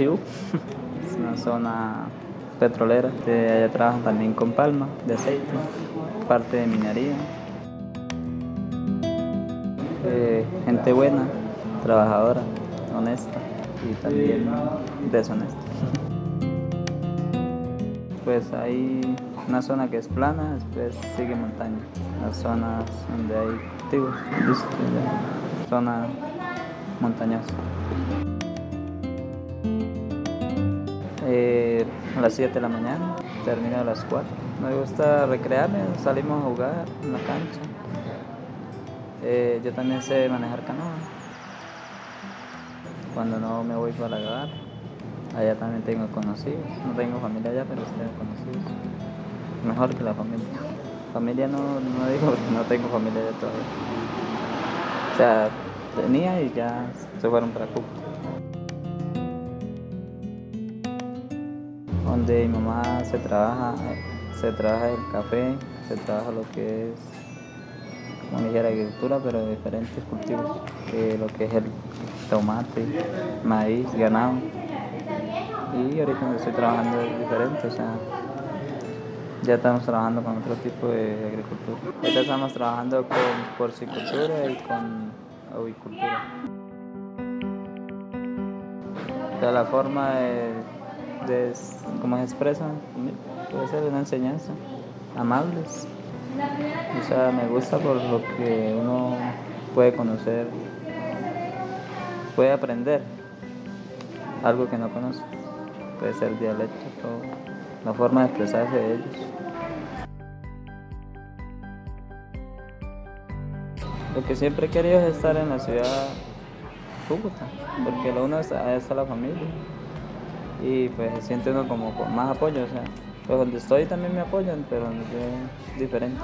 Es una zona petrolera, de allá trabajan también con palma de aceite, parte de minería. Eh, gente buena, trabajadora, honesta y también deshonesta. Pues hay una zona que es plana, después sigue montaña. Las zonas donde hay cultivos, zona montañosa. Eh, a las 7 de la mañana, termino a las 4. Me gusta recrearme, salimos a jugar en la cancha. Eh, yo también sé manejar canoa. Cuando no me voy para la allá también tengo conocidos. No tengo familia allá, pero tengo conocidos. Mejor que la familia. Familia no, no digo porque no tengo familia allá todavía. O sea, tenía y ya se fueron para Cuba. Donde mi mamá se trabaja, se trabaja el café, se trabaja lo que es, como dijera, agricultura, pero diferentes cultivos, lo que es el tomate, maíz, ganado. Y ahorita estoy trabajando diferente, o sea, ya estamos trabajando con otro tipo de agricultura. Ahorita estamos trabajando con porcicultura y con avicultura. De la forma de, cómo se expresa, puede ser una enseñanza, amables. O sea, me gusta por lo que uno puede conocer, puede aprender algo que no conoce. Puede ser dialecto, la forma de expresarse de ellos. Lo que siempre he querido es estar en la ciudad Cúcuta, porque lo uno es, es la familia y pues siente uno como con más apoyo, o sea, pues donde estoy también me apoyan, pero es diferente.